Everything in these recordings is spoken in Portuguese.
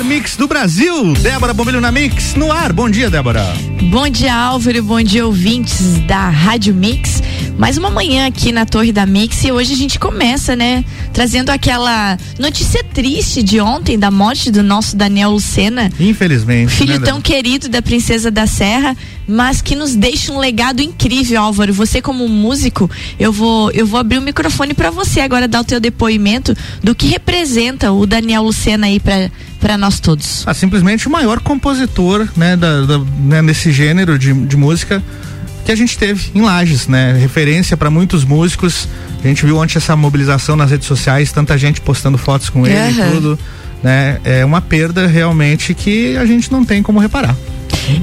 Melhor mix do Brasil, Débora Bombilho na Mix, no ar. Bom dia, Débora. Bom dia, Álvaro. Bom dia, ouvintes da Rádio Mix. Mais uma manhã aqui na Torre da Mix e hoje a gente começa, né? Trazendo aquela notícia triste de ontem da morte do nosso Daniel Lucena. Infelizmente. Filho né, tão querido da Princesa da Serra, mas que nos deixa um legado incrível, Álvaro. Você como músico, eu vou eu vou abrir o microfone para você agora dar o teu depoimento do que representa o Daniel Lucena aí para para nós todos. Ah, simplesmente o maior compositor, né, da, da né, nesse gênero de, de música que a gente teve em Lages, né? Referência para muitos músicos. A gente viu ontem essa mobilização nas redes sociais, tanta gente postando fotos com ele Uhum. e tudo, né? É uma perda realmente que a gente não tem como reparar.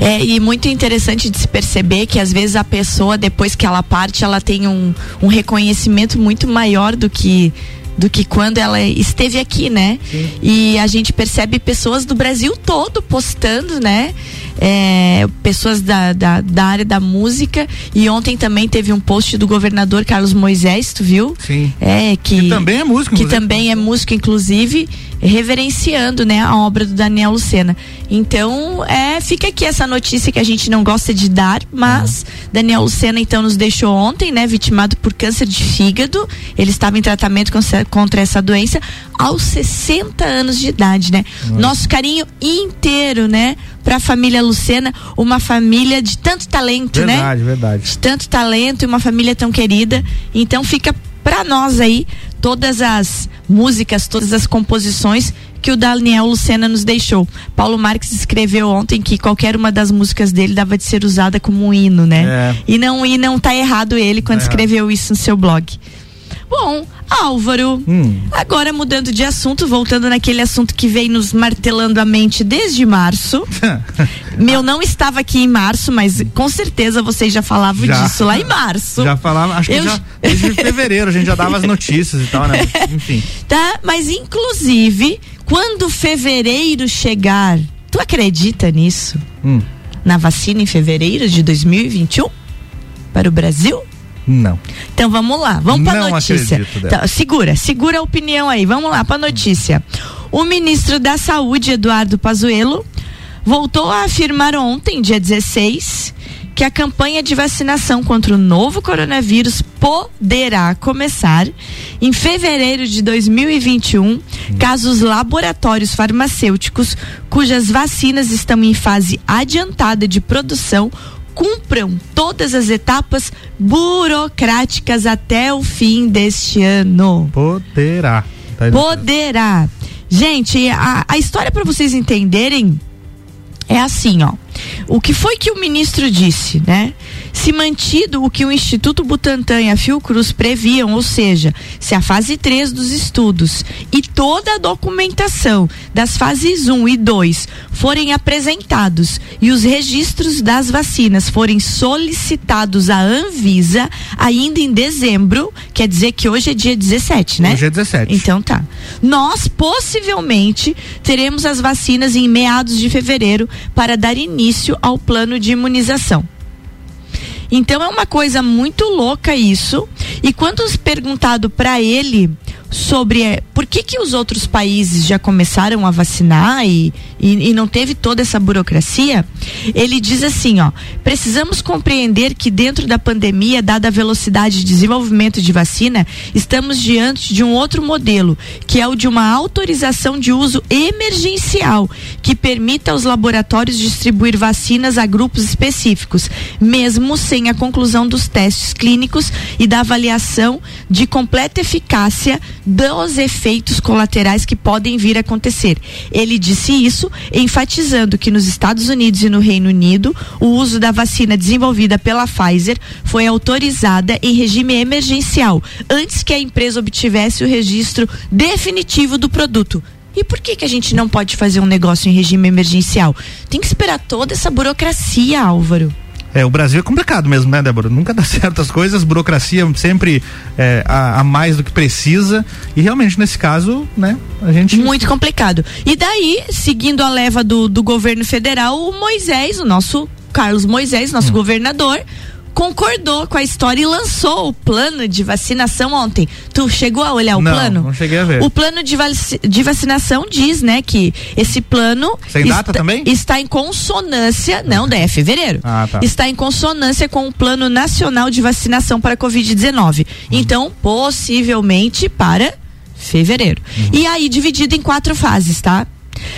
É, e muito interessante de se perceber que às vezes a pessoa, depois que ela parte, ela tem um, um reconhecimento muito maior do que do que quando ela esteve aqui, né? E a gente percebe pessoas do Brasil todo postando, né? É, pessoas da, da, da área da música. E ontem também teve um post do governador Carlos Moisés, tu viu? Sim. É, que, Que também é músico, Que inclusive. também é músico, inclusive, reverenciando, né, a obra do Daniel Lucena. Então, é, fica aqui essa notícia que a gente não gosta de dar, mas Daniel Lucena, então, nos deixou ontem, né, vitimado por câncer de fígado. Ele estava em tratamento contra essa doença aos 60 anos de idade, né? Nosso carinho inteiro, né, pra família Lucena, uma família de tanto talento, né? Verdade, verdade. de tanto talento e uma família tão querida. Então fica pra nós aí todas as músicas, todas as composições que o Daniel Lucena nos deixou. Paulo Marques escreveu ontem que qualquer uma das músicas dele dava de ser usada como um hino, né? É. E não e não tá errado ele quando É. escreveu isso no seu blog. Bom, Álvaro, Hum. agora mudando de assunto, voltando naquele assunto que vem nos martelando a mente desde março. Meu não estava aqui em março, mas com certeza vocês já falavam Já. disso lá em março. Já falava, acho que Eu- já desde fevereiro a gente já dava as notícias e tal, né? Enfim. Tá? Mas inclusive, quando fevereiro chegar, tu acredita nisso? Hum. Na vacina em fevereiro de 2021 para o Brasil? Não. Então vamos lá, vamos para notícia. Tá, segura, segura a opinião aí. Vamos lá para notícia. O ministro da Saúde, Eduardo Pazuello, voltou a afirmar ontem, dia 16, que a campanha de vacinação contra o novo coronavírus poderá começar em fevereiro de 2021, caso os laboratórios farmacêuticos cujas vacinas estão em fase adiantada de produção cumpram todas as etapas burocráticas até o fim deste ano. Poderá. Tá Poderá. Gente, a, a história para vocês entenderem é assim, ó. O que foi que o ministro disse, né? Se mantido o que o Instituto Butantan e a Fiocruz previam, ou seja, se a fase 3 dos estudos e toda a documentação das fases 1 e 2 forem apresentados e os registros das vacinas forem solicitados à Anvisa ainda em dezembro, quer dizer que hoje é dia 17, né? Hoje é 17. Então tá. Nós possivelmente teremos as vacinas em meados de fevereiro para dar início ao plano de imunização. Então é uma coisa muito louca isso. E quando perguntado para ele sobre eh, por que que os outros países já começaram a vacinar e, e, e não teve toda essa burocracia, ele diz assim, ó, precisamos compreender que dentro da pandemia, dada a velocidade de desenvolvimento de vacina, estamos diante de um outro modelo, que é o de uma autorização de uso emergencial, que permita aos laboratórios distribuir vacinas a grupos específicos, mesmo sem a conclusão dos testes clínicos e da avaliação de completa eficácia dos efeitos colaterais que podem vir a acontecer. Ele disse isso enfatizando que nos Estados Unidos e no Reino Unido o uso da vacina desenvolvida pela Pfizer foi autorizada em regime emergencial antes que a empresa obtivesse o registro definitivo do produto. E por que que a gente não pode fazer um negócio em regime emergencial? Tem que esperar toda essa burocracia, Álvaro. É, o Brasil é complicado mesmo, né, Débora? Nunca dá certo as coisas, burocracia sempre é, a, a, mais do que precisa. E realmente, nesse caso, né, a gente. Muito complicado. E daí, seguindo a leva do, do governo federal, o Moisés, o nosso Carlos Moisés, nosso hum. governador, concordou com a história e lançou o plano de vacinação ontem. Tu chegou a olhar o não, plano? Não cheguei a ver. O plano de, vac de vacinação diz, né, que esse plano Sem data também? está em consonância, não, é fevereiro. Ah, tá. Está em consonância com o Plano Nacional de Vacinação para a Covid-19. Uhum. Então, possivelmente para fevereiro. Uhum. E aí dividido em quatro fases, tá?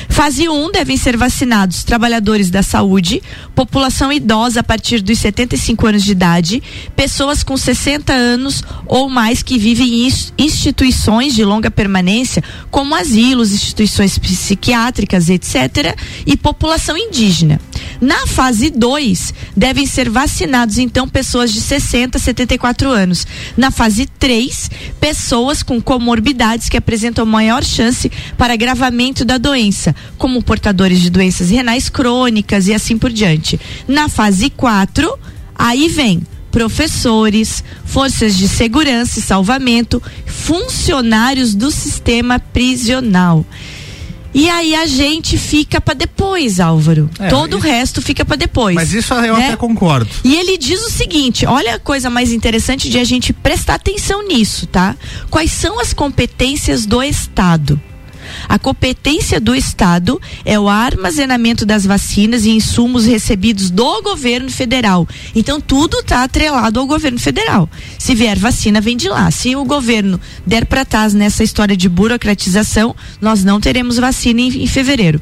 Fase 1 um, devem ser vacinados trabalhadores da saúde, população idosa a partir dos 75 anos de idade, pessoas com 60 anos ou mais que vivem em instituições de longa permanência, como asilos, instituições psiquiátricas, etc., e população indígena. Na fase 2, devem ser vacinados então pessoas de 60 a 74 anos. Na fase 3, pessoas com comorbidades que apresentam maior chance para agravamento da doença, como portadores de doenças renais crônicas e assim por diante. Na fase 4, aí vem professores, forças de segurança e salvamento, funcionários do sistema prisional. E aí a gente fica para depois, Álvaro. É, Todo isso, o resto fica para depois. Mas isso eu né? até concordo. E ele diz o seguinte: olha a coisa mais interessante de a gente prestar atenção nisso, tá? Quais são as competências do Estado? A competência do Estado é o armazenamento das vacinas e insumos recebidos do governo federal. Então, tudo está atrelado ao governo federal. Se vier vacina, vem de lá. Se o governo der para trás nessa história de burocratização, nós não teremos vacina em, em fevereiro.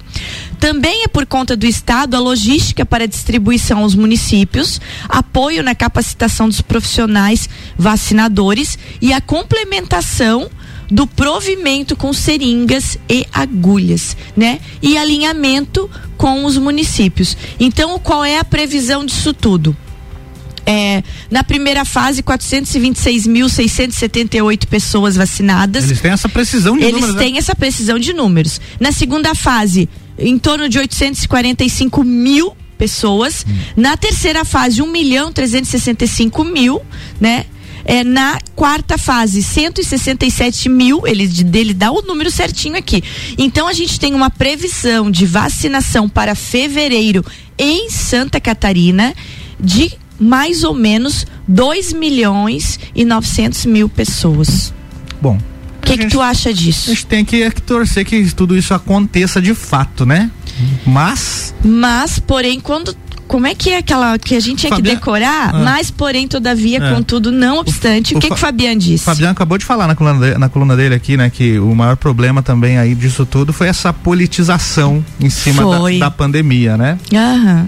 Também é por conta do Estado a logística para distribuição aos municípios, apoio na capacitação dos profissionais vacinadores e a complementação do provimento com seringas e agulhas, né? E alinhamento com os municípios. Então, qual é a previsão disso tudo? É, na primeira fase, 426.678 pessoas vacinadas. Eles têm essa precisão de Eles números. Eles têm né? essa precisão de números. Na segunda fase, em torno de 845 mil pessoas. Hum. Na terceira fase, 1 milhão 365 mil, né? É, na quarta fase, 167 mil, ele dele dá o número certinho aqui. Então a gente tem uma previsão de vacinação para fevereiro em Santa Catarina de mais ou menos 2 milhões e 900 mil pessoas. Bom. O que, que tu acha disso? A gente tem que torcer que tudo isso aconteça de fato, né? Mas. Mas, porém, quando como é que é aquela que a gente tinha Fabian... que decorar, ah. mas porém, todavia, é. contudo, não obstante, o, o que, Fa... que o Fabiano disse? O Fabiano acabou de falar na coluna, de, na coluna dele aqui, né, que o maior problema também aí disso tudo foi essa politização em cima da, da, pandemia, né? Aham.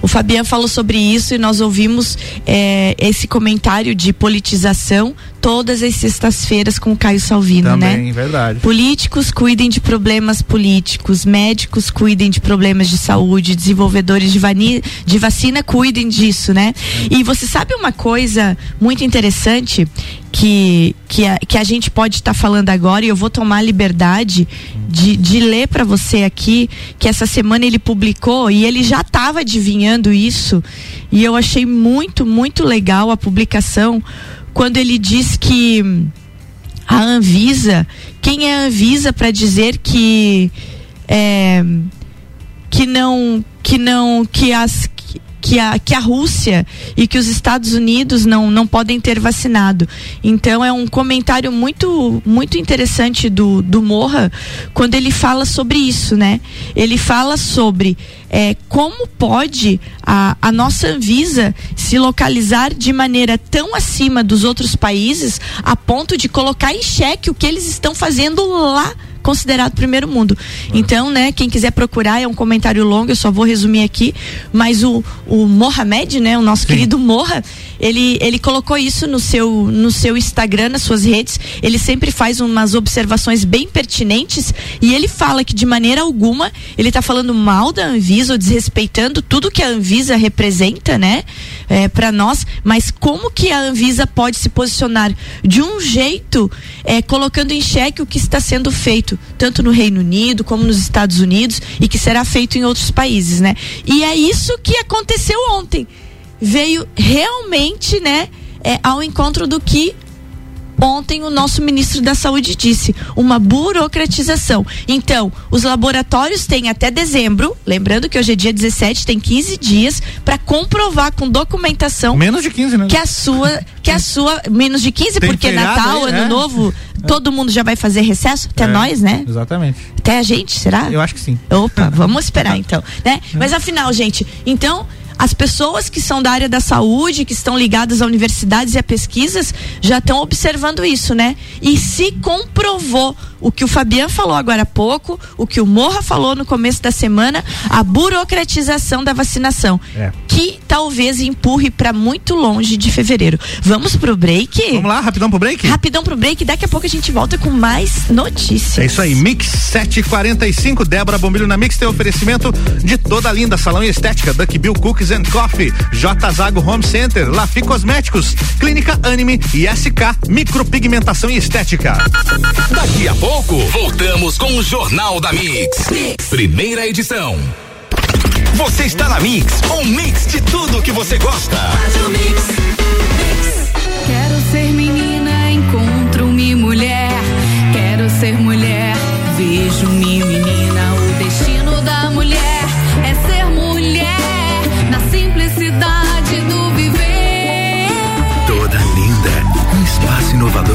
O Fabiano falou sobre isso e nós ouvimos é, esse comentário de politização todas as sextas-feiras com o Caio Salvino, também, né? verdade. Políticos cuidem de problemas políticos, médicos cuidem de problemas de saúde, desenvolvedores de, vani de vacina cuidem disso, né? E você sabe uma coisa muito interessante que, que, a, que a gente pode estar tá falando agora e eu vou tomar a liberdade de, de ler para você aqui que essa semana ele publicou e ele já estava adivinhando isso e eu achei muito, muito legal a publicação quando ele diz que a Anvisa, quem é a Anvisa para dizer que é, que não que não que as que a, que a Rússia e que os Estados Unidos não, não podem ter vacinado. Então é um comentário muito muito interessante do, do Morra quando ele fala sobre isso, né? Ele fala sobre é, como pode a, a nossa Anvisa se localizar de maneira tão acima dos outros países a ponto de colocar em xeque o que eles estão fazendo lá considerado primeiro mundo. Então, né, quem quiser procurar, é um comentário longo, eu só vou resumir aqui, mas o, o Mohamed, né, o nosso Sim. querido Morra, ele, ele colocou isso no seu, no seu Instagram, nas suas redes, ele sempre faz umas observações bem pertinentes e ele fala que de maneira alguma ele está falando mal da Anvisa ou desrespeitando tudo que a Anvisa representa, né, é, para nós, mas como que a Anvisa pode se posicionar de um jeito é, colocando em xeque o que está sendo feito feito tanto no Reino Unido como nos Estados Unidos e que será feito em outros países, né? E é isso que aconteceu ontem. Veio realmente, né, é, ao encontro do que ontem o nosso ministro da Saúde disse, uma burocratização. Então, os laboratórios têm até dezembro, lembrando que hoje é dia 17, tem 15 dias para comprovar com documentação menos de 15, né? Que a sua que a sua menos de 15 tem porque Natal, aí, Ano é? Novo, é. todo mundo já vai fazer recesso, até é, nós, né? Exatamente. Até a gente, será? Eu acho que sim. Opa, vamos esperar então, né? É. Mas afinal, gente, então as pessoas que são da área da saúde, que estão ligadas a universidades e a pesquisas, já estão observando isso, né? E se comprovou o que o Fabiano falou agora há pouco, o que o Morra falou no começo da semana, a burocratização da vacinação, é. que talvez empurre para muito longe de fevereiro. Vamos pro break? Vamos lá, rapidão pro break? Rapidão pro break, daqui a pouco a gente volta com mais notícias. É isso aí, Mix 745, Débora Bombilho na Mix tem oferecimento de toda a linda salão e estética, Duck Bill Cookies and Coffee, J Zago Home Center, Lafi Cosméticos, Clínica Anime e SK Micropigmentação e Estética. Daqui a pouco voltamos com o Jornal da mix. mix. Primeira edição. Você está na Mix, um mix de tudo que você gosta. Quero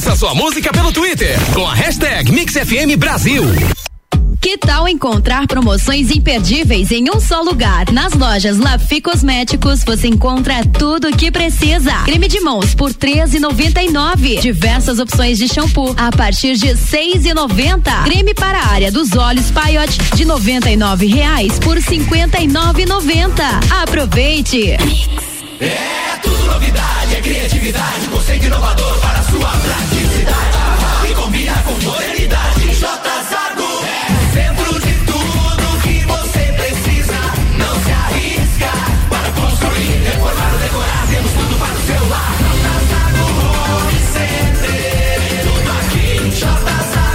Peça sua música pelo Twitter com a hashtag MixFM Brasil. Que tal encontrar promoções imperdíveis em um só lugar? Nas lojas Lafi Cosméticos você encontra tudo o que precisa. Creme de mãos por R$13,99. Diversas opções de shampoo a partir de R$6,90. Creme para a área dos olhos Paiote de 99 reais por R$59,90. Aproveite! É tudo novidade, é criatividade, conceito inovador para sua praticidade. E combina com modernidade. J Zago é centro de tudo que você precisa. Não se arrisca para construir, reformar ou decorar. Temos tudo para o seu lar. J Home Center, tudo aqui. J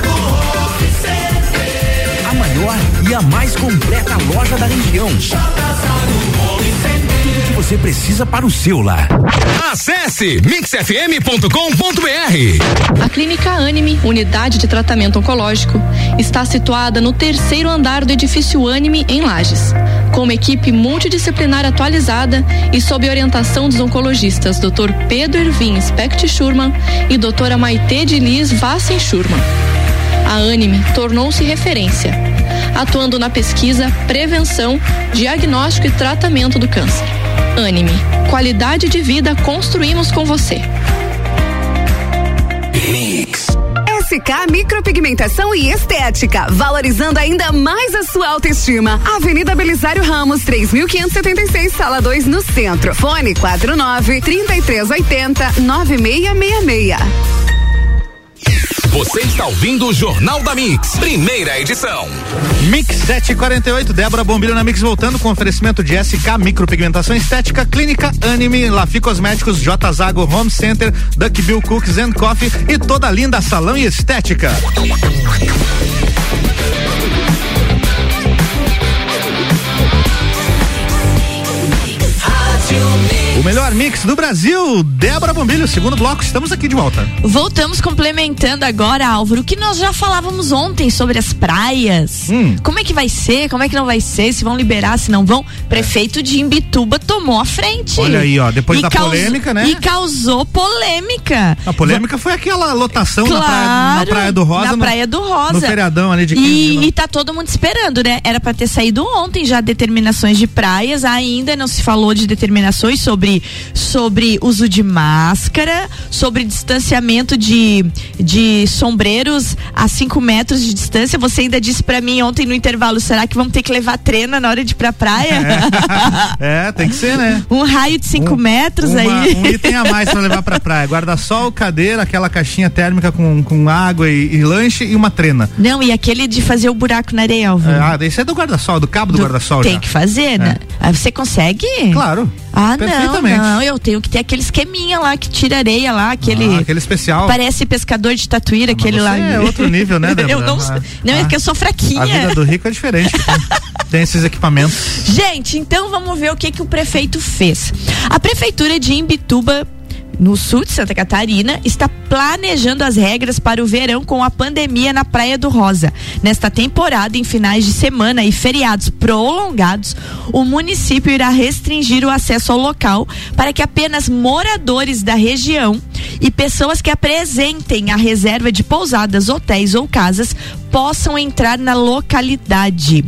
Home Center. A maior e a mais completa loja da região. J você precisa para o seu lar. Acesse mixfm.com.br. A Clínica Anime, unidade de tratamento oncológico, está situada no terceiro andar do edifício Anime em Lages, com uma equipe multidisciplinar atualizada e sob orientação dos oncologistas Dr. Pedro Ervin Specht Schurman e doutora Maite de Liz Vassen Schurman. A Anime tornou-se referência, atuando na pesquisa, prevenção, diagnóstico e tratamento do câncer Anime. Qualidade de vida construímos com você. Mix. SK Micropigmentação e Estética, valorizando ainda mais a sua autoestima. Avenida Belisário Ramos, 3576, sala 2, no centro. Fone 49 3380 9666. Você está ouvindo o Jornal da Mix, primeira edição. Mix 748, Débora Bombilho na Mix voltando com oferecimento de SK Micropigmentação Estética, Clínica Anime, Lafi Cosméticos, J Zago Home Center, Duck Bill Cookies and Coffee e toda linda salão e estética. O melhor mix do Brasil, Débora Bombilho, segundo bloco, estamos aqui de volta. Voltamos complementando agora, Álvaro, o que nós já falávamos ontem sobre as praias. Hum. Como é que vai ser? Como é que não vai ser? Se vão liberar, se não vão? Prefeito de Imbituba tomou a frente. Olha aí, ó, depois e da polêmica, né? E causou polêmica. A polêmica foi aquela lotação claro, na, praia, na, praia, do Rosa. Na no, Praia do Rosa. No feriadão ali de 15 e, e tá todo mundo esperando, né? Era para ter saído ontem já determinações de praias, ainda não se falou de determinações sobre sobre sobre uso de máscara, sobre distanciamento de, de sombreiros a 5 metros de distância. Você ainda disse pra mim ontem no intervalo, será que vamos ter que levar trena na hora de ir pra praia? É, tem que ser, né? um raio de 5 Um- metros uma- aí. Um item a mais pra levar pra praia. Guarda-sol, cadeira, aquela caixinha térmica com, com água e, e lanche e uma trena. Não, e aquele de fazer o buraco na areia, Álvaro. É, ah, esse é do guarda-sol, do cabo do, guarda-sol Tem já. que fazer, né? Ah, Você consegue? Claro. Ah, não, não, eu tenho que ter aquele esqueminha lá que tira areia lá, aquele. Ah, aquele especial. Parece pescador de tatuíra, aquele você lá. é outro nível, né, Débora? eu não, Ah, não é ah. que eu sou fraquinha. A vida do rico é diferente. tem, tem esses equipamentos. Gente, então vamos ver o que, que o prefeito fez. A prefeitura de Imbituba no sul de Santa Catarina, está planejando as regras para o verão com a pandemia na Praia do Rosa. Nesta temporada, em finais de semana e feriados prolongados, o município irá restringir o acesso ao local para que apenas moradores da região e pessoas que apresentem a reserva de pousadas, hotéis ou casas possam entrar na localidade.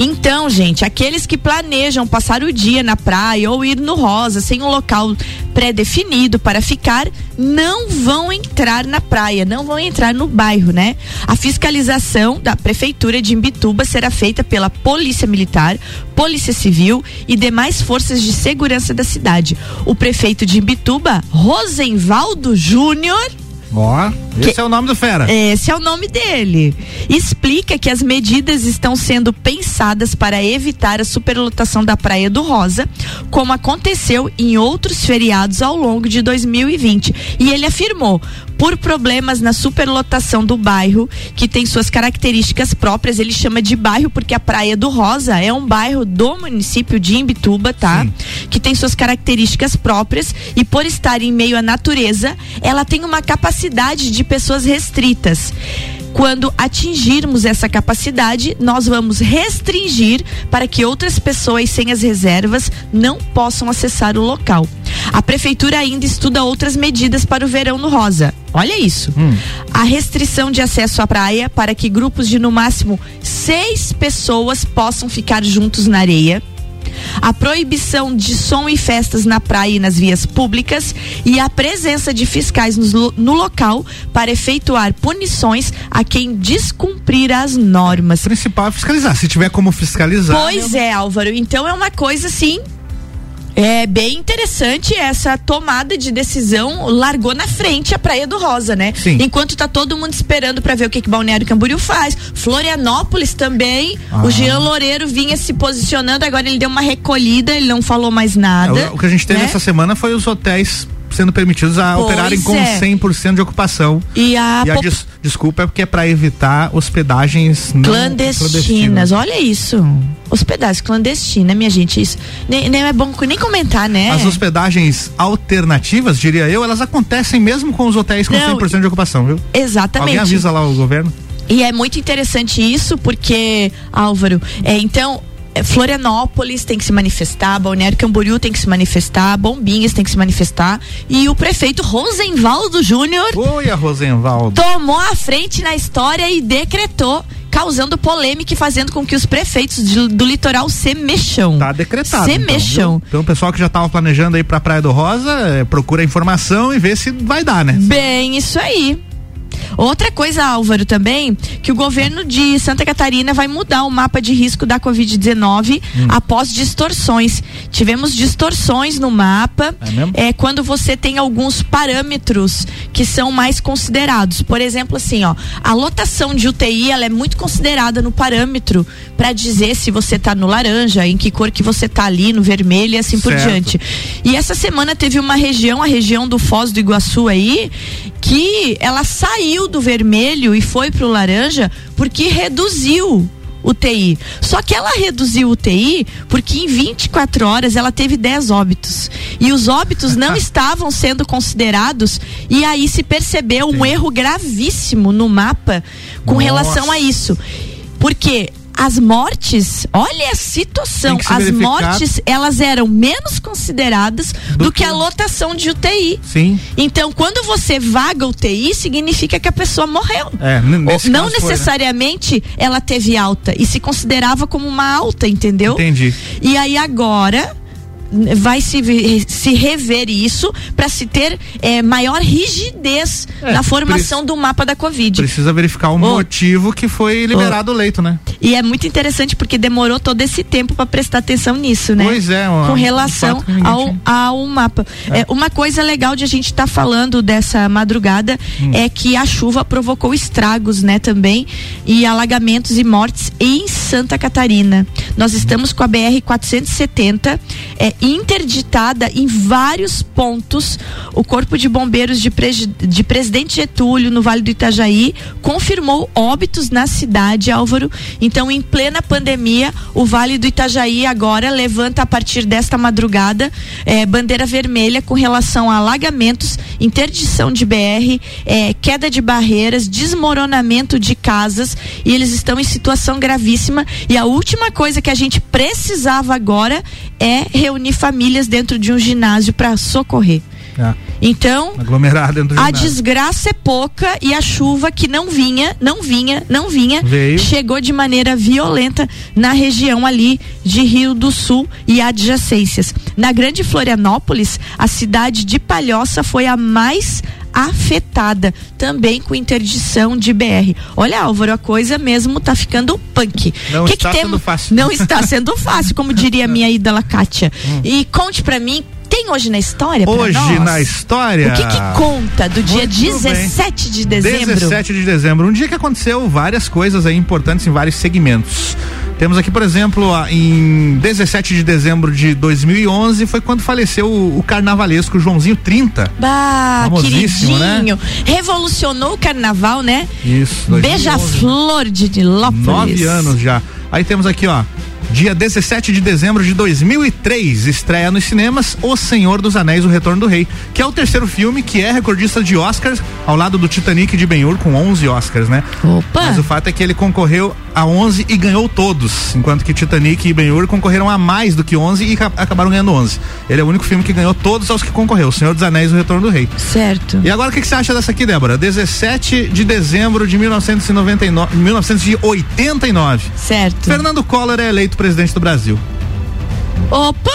Então, gente, aqueles que planejam passar o dia na praia ou ir no Rosa sem um local pré-definido para ficar, não vão entrar na praia, não vão entrar no bairro, né? A fiscalização da prefeitura de Imbituba será feita pela Polícia Militar, Polícia Civil e demais forças de segurança da cidade. O prefeito de Imbituba, Rosenvaldo Júnior, Ó, esse é o nome do fera. esse é o nome dele. Explica que as medidas estão sendo pensadas para evitar a superlotação da Praia do Rosa, como aconteceu em outros feriados ao longo de 2020. E ele afirmou: por problemas na superlotação do bairro, que tem suas características próprias, ele chama de bairro porque a Praia do Rosa é um bairro do município de Imbituba, tá? Que tem suas características próprias e por estar em meio à natureza, ela tem uma capacidade de pessoas restritas. Quando atingirmos essa capacidade, nós vamos restringir para que outras pessoas sem as reservas não possam acessar o local. A prefeitura ainda estuda outras medidas para o verão no Rosa. Olha isso. A restrição de acesso à praia para que grupos de no máximo seis pessoas possam ficar juntos na areia a proibição de som e festas na praia e nas vias públicas e a presença de fiscais lo- no, local para efetuar punições a quem descumprir as normas. O principal é fiscalizar. Se tiver como fiscalizar. Pois é, Álvaro. Então é uma coisa assim. É bem interessante essa tomada de decisão largou na frente a Praia do Rosa, né? Sim. Enquanto tá todo mundo esperando para ver o que que Balneário Camboriú faz. Florianópolis também. Ah. O Jean Loureiro vinha se posicionando, agora ele deu uma recolhida, ele não falou mais nada. O, o que a gente teve né? essa semana foi os hotéis sendo permitidos a Pois operarem com é. 100% de ocupação. E a, e a des- desculpa é porque é para evitar hospedagens não clandestinas. Olha isso. Hospedagem clandestina, minha gente. Isso nem, nem é bom nem comentar, né? As hospedagens alternativas, diria eu, elas acontecem mesmo com os hotéis com Não, 100% de ocupação, viu? Exatamente. Alguém avisa lá o governo? E é muito interessante isso, porque, Álvaro, é, então. É, Florianópolis tem que se manifestar, Balneário Camboriú tem que se manifestar, Bombinhas tem que se manifestar e o prefeito Rosenvaldo Júnior Oi, a Rosenvaldo. tomou a frente na história e decretou, causando polêmica e fazendo com que os prefeitos de- do litoral se mexam. Tá decretado. Se então, mexam. viu? Então, o pessoal que já tava planejando aí pra Praia do Rosa, é, procura informação e vê se vai dar, né? Bem, isso aí. Outra coisa, Álvaro, também, que o governo de Santa Catarina vai mudar o mapa de risco da Covid-19 Hum. após distorções. Tivemos distorções no mapa. É mesmo? É quando você tem alguns parâmetros que são mais considerados. Por exemplo, assim, ó, a lotação de UTI ela é muito considerada no parâmetro para dizer se você tá no laranja, em que cor que você tá ali, no vermelho e assim por Certo. diante. E essa semana teve uma região, a região do Foz do Iguaçu aí, que ela saiu do vermelho e foi pro laranja porque reduziu o TI. Só que ela reduziu o TI porque em 24 horas ela teve 10 óbitos. E os óbitos não estavam sendo considerados e aí se percebeu um erro gravíssimo no mapa com Nossa. relação a isso. Porque as mortes, olha a situação, as verificar. mortes elas eram menos consideradas do, Do que, a lotação de UTI. Sim. Então, quando você vaga UTI, significa que a pessoa morreu. É, Ou- não caso foi, né? necessariamente ela teve alta e se considerava como uma alta, entendeu? Entendi. E aí agora vai se, se rever isso para se ter eh, maior rigidez É, na formação do mapa da Covid. Precisa verificar o motivo que foi liberado o leito, né? E é muito interessante porque demorou todo esse tempo para prestar atenção nisso, né? Pois é, uma- com relação ao, ao mapa. É, uma coisa legal de a gente estar falando dessa madrugada Hum. é que a chuva provocou estragos, né, também, e alagamentos e mortes em Santa Catarina. Nós estamos com a BR 470 é, interditada em vários pontos. O Corpo de Bombeiros de, Pregi- de Presidente Getúlio, no Vale do Itajaí, confirmou óbitos na cidade, Álvaro. Então, em plena pandemia, o Vale do Itajaí agora levanta a partir desta madrugada eh, bandeira vermelha com relação a alagamentos, interdição de BR, eh, queda de barreiras, desmoronamento de casas e eles estão em situação gravíssima. E a última coisa que a gente precisava agora é reunir famílias dentro de um ginásio para socorrer. É, Então, a desgraça é pouca e a chuva que não vinha, não vinha, não vinha, Veio. chegou de maneira violenta na região ali de Rio do Sul e adjacências. Na Grande Florianópolis, a cidade de Palhoça foi a mais afetada, também com interdição de BR. Olha, Álvaro, a coisa mesmo tá ficando punk. Não Que está que sendo fácil. Não está sendo fácil, como diria a minha ídola Kátia. E conte pra mim, tem hoje na história Hum. Hoje na história. O que que conta do dia Muito bem. 17 de dezembro? 17 de dezembro, um dia que aconteceu várias coisas aí importantes em vários segmentos. Temos aqui, por exemplo, em 17 de dezembro de 2011 foi quando faleceu o, o carnavalesco Joãozinho 30. Bah, Famosíssimo, né? queridinho. Revolucionou o carnaval, né? Isso. 2011. Beija-flor de Nilópolis. Nove anos já. Aí temos aqui, ó. Dia 17 de dezembro de 2003, estreia nos cinemas O Senhor dos Anéis, O Retorno do Rei, que é o terceiro filme que é recordista de Oscars, ao lado do Titanic de Ben-Hur, com 11 Oscars, né? Opa! Mas o fato é que ele concorreu a 11 e ganhou todos, enquanto que Titanic e Ben-Hur concorreram a mais do que 11 e ca- acabaram ganhando 11. Ele é o único filme que ganhou todos aos que concorreu, O Senhor dos Anéis, O Retorno do Rei. Certo. E agora o que, que você acha dessa aqui, Débora? 17 de dezembro de 1999, 1989. Certo. Fernando Collor é eleito presidente do Brasil. Opa!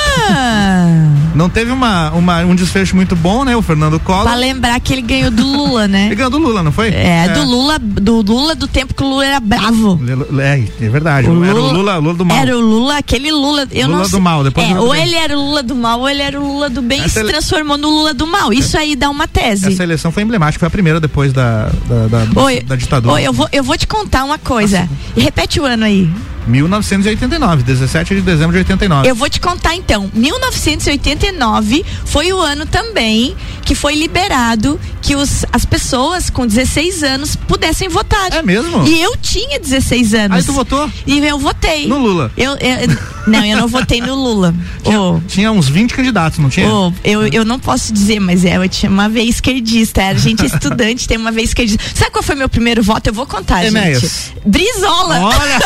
Não teve uma, uma- um desfecho muito bom, né? O Fernando Collor. pra lembrar que ele ganhou do Lula, né? Ele ganhou do Lula, não foi? É, do Lula, do Lula do tempo que o Lula era bravo. É, é verdade. O era o Lula- Lula, do mal. Era o Lula, aquele Lula. Eu Lula não do sei. mal, depois é, do Lula do ou ele era o Lula do mal, ou ele era o Lula do bem e Essa se ele- transformou no Lula do mal. Isso aí dá uma tese. Essa eleição foi emblemática, foi a primeira depois da, da, da, Oi, da ditadura. oi, eu vou, eu vou te contar uma coisa. E repete o ano aí. 1989, 17 de dezembro de 89. Eu vou te contar então. 1989 foi o ano também que foi liberado que os, as pessoas com 16 anos pudessem votar. É mesmo? E eu tinha 16 anos. Aí tu votou? E eu votei. No Lula? Eu, eu- não, eu não votei no Lula. Ô, Tinha uns 20 candidatos, não tinha? ô, eu, eu não posso dizer, mas é, eu tinha uma vez esquerdista. Era gente estudante, tem uma vez esquerdista. Sabe qual foi meu primeiro voto? Eu vou contar, Enéas. gente. Brizola. Olha!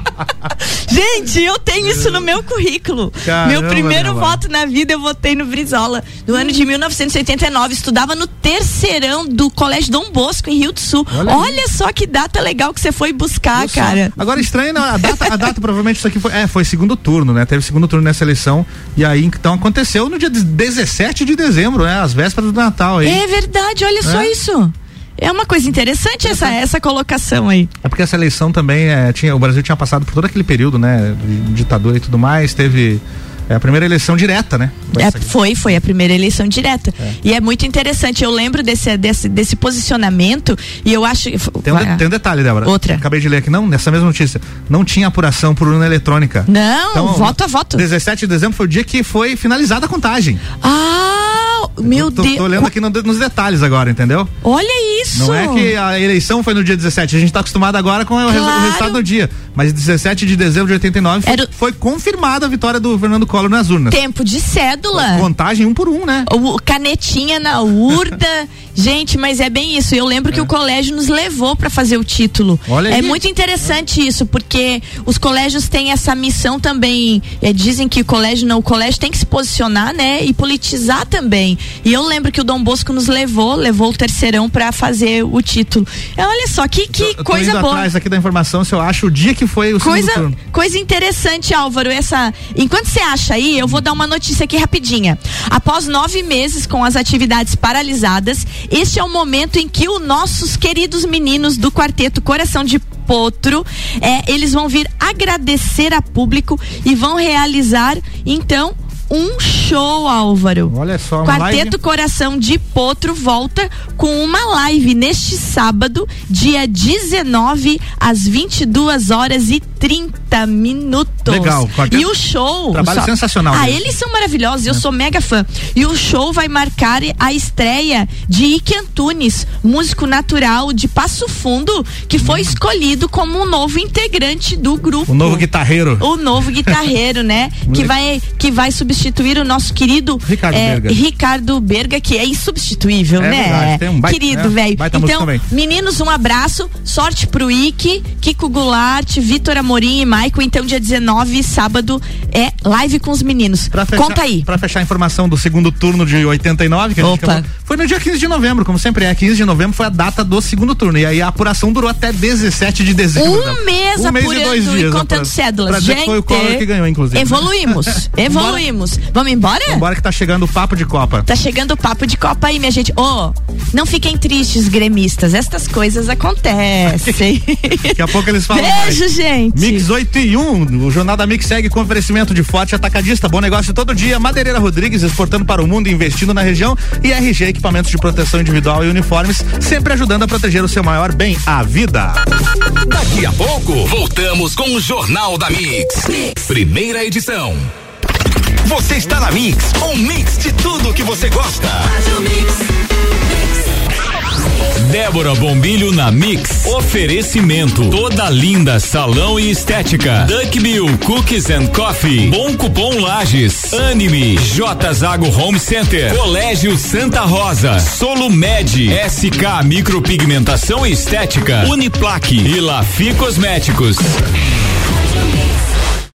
Gente, eu tenho isso no meu currículo. Caramba, meu primeiro Débora. voto na vida eu votei no Brizola. No ano de 1989, estudava no terceirão do Colégio Dom Bosco, em Rio do Sul. Olha Olha, só que data legal que você foi buscar, só? cara. Agora estranho, não, a data, a data provavelmente isso aqui foi, é, foi segundo turno, né? Teve segundo turno nessa eleição e aí então aconteceu no dia 17 de dezembro, né? As vésperas do Natal aí. É verdade, olha só É? isso. É uma coisa interessante essa, essa colocação aí. É porque essa eleição também é, tinha, o Brasil tinha passado por todo aquele período, né? De ditadura e tudo mais, teve é, a primeira eleição direta, né? É, foi, foi a primeira eleição direta. E é muito interessante. Eu lembro desse, desse, desse posicionamento e eu acho. Tem um, de- tem um detalhe, Débora. Outra. Acabei de ler aqui, não, nessa mesma notícia. Não tinha apuração por urna eletrônica. Não, Então, voto a voto. 17 de dezembro foi o dia que foi finalizada a contagem. Ah, meu tô, Deus. Tô lendo aqui no- nos detalhes agora, entendeu? Olha isso. Não é que a eleição foi no dia 17, a gente tá acostumado agora com o, res- o Claro. resultado do dia. Mas 17 de dezembro de 89 foi, Era foi confirmada a vitória do Fernando Collor nas urnas. Tempo de cédula. Contagem um por um, né? O, canetinha na urna Gente, mas é bem isso. Eu lembro que o colégio nos levou para fazer o título. Olha é aí. muito interessante isso, porque os colégios têm essa missão também. é, dizem que o colégio não, o colégio tem que se posicionar, né, e politizar também. E eu lembro que o Dom Bosco nos levou, levou o terceirão para fazer o título. É, olha só que que Eu tô coisa indo boa. atrás aqui da informação se eu acho o dia que foi o Coisa, turno. coisa interessante, Álvaro. Essa, enquanto você acha aí, eu vou dar uma notícia aqui rapidinha. Após nove meses com as atividades paralisadas, este é o momento em que os nossos queridos meninos do quarteto Coração de Potro, é, eles vão vir agradecer a público e vão realizar então um show, Álvaro. Olha só, uma Quarteto live. Coração de Potro volta com uma live neste sábado, dia 19, às 22 horas e 30 minutos. Legal, quarteto- E o show. Trabalho sensacional Ah, deles. eles são maravilhosos, eu sou mega fã. E o show vai marcar a estreia de Ike Antunes, músico natural de Passo Fundo, que foi escolhido como um novo integrante do grupo. O novo guitarreiro. O novo guitarreiro, né? que vai que vai substituir o nosso querido Ricardo é, Berga. Ricardo Berga, que é insubstituível, É né? verdade, tem um baita- querido, é, velho. Então, meninos, um abraço, sorte pro Ike, Kiko Goulart, Vitor Amorim e Maico. Então, dia 19, sábado, é live com os meninos. Pra fechar, Conta aí. Pra fechar a informação do segundo turno de 89, que a gente Opa. acabou, foi no dia 15 de novembro, como sempre é. 15 de novembro foi a data do segundo turno. E aí a apuração durou até 17 de dezembro. Um mês um mês e apurando dois dias. e contando apurando. cédulas. Pra Gente, foi o Collor que ganhou, inclusive. Evoluímos, evoluímos. Vamos embora? Vambora que tá chegando o papo de Copa. Tá chegando o papo de Copa aí, minha gente. Ô, não fiquem tristes, gremistas. Estas coisas acontecem. Daqui a pouco eles falam. Beijo, mais. gente. Mix 8 e 1. O Jornal da Mix segue com oferecimento de forte atacadista. Bom negócio todo dia. Madeireira Rodrigues exportando para o mundo e investindo na região. E RG Equipamentos de Proteção Individual e Uniformes, sempre ajudando a proteger o seu maior bem, a vida. Daqui a pouco, voltamos com o Jornal da mix. Primeira edição. Você está na Mix, um mix de tudo que você gosta. Débora Bombilho na Mix. Oferecimento. Toda linda salão e estética. Duck Bill Cookies and Coffee. Bom Cupom Lages. Anime. J Zago Home Center. Colégio Santa Rosa. Solo Med. SK Micropigmentação e Estética. Uniplaque. E Lafi Cosméticos.